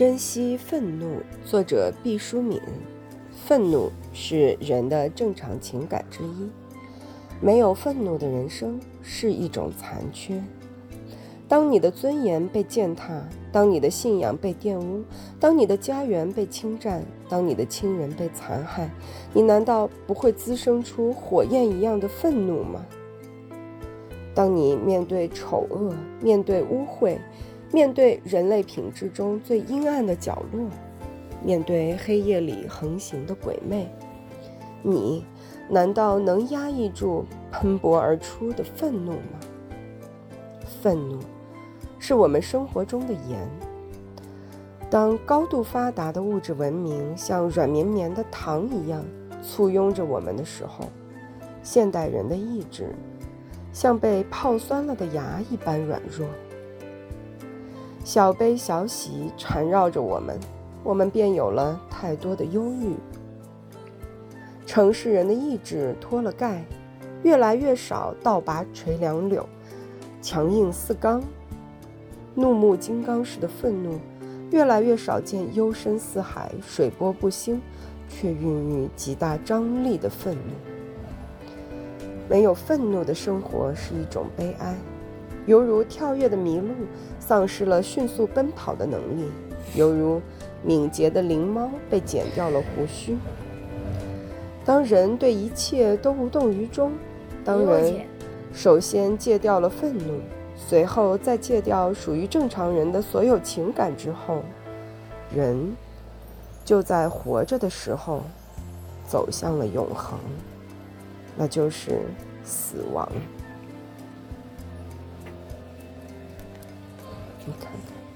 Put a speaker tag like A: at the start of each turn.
A: 珍惜愤怒，作者毕淑敏。愤怒是人的正常情感之一，没有愤怒的人生是一种残缺。当你的尊严被践踏，当你的信仰被玷污，当你的家园被侵占，当你的亲人被残害，你难道不会滋生出火焰一样的愤怒吗？当你面对丑恶，面对污秽。面对人类品质中最阴暗的角落，面对黑夜里横行的鬼魅，你难道能压抑住喷薄而出的愤怒吗？愤怒是我们生活中的盐。当高度发达的物质文明像软绵绵的糖一样簇拥着我们的时候，现代人的意志像被泡酸了的牙一般软弱。小悲小喜缠绕着我们，我们便有了太多的忧郁。城市人的意志脱了盖，越来越少倒拔垂杨柳，强硬似钢；怒目金刚似的愤怒，越来越少见幽深似海、水波不兴，却孕育极大张力的愤怒。没有愤怒的生活是一种悲哀。犹如跳跃的麋鹿丧失了迅速奔跑的能力，犹如敏捷的灵猫被剪掉了胡须。当人对一切都无动于衷，当人首先戒掉了愤怒，随后再戒掉属于正常人的所有情感之后，人就在活着的时候走向了永恒，那就是死亡。你看。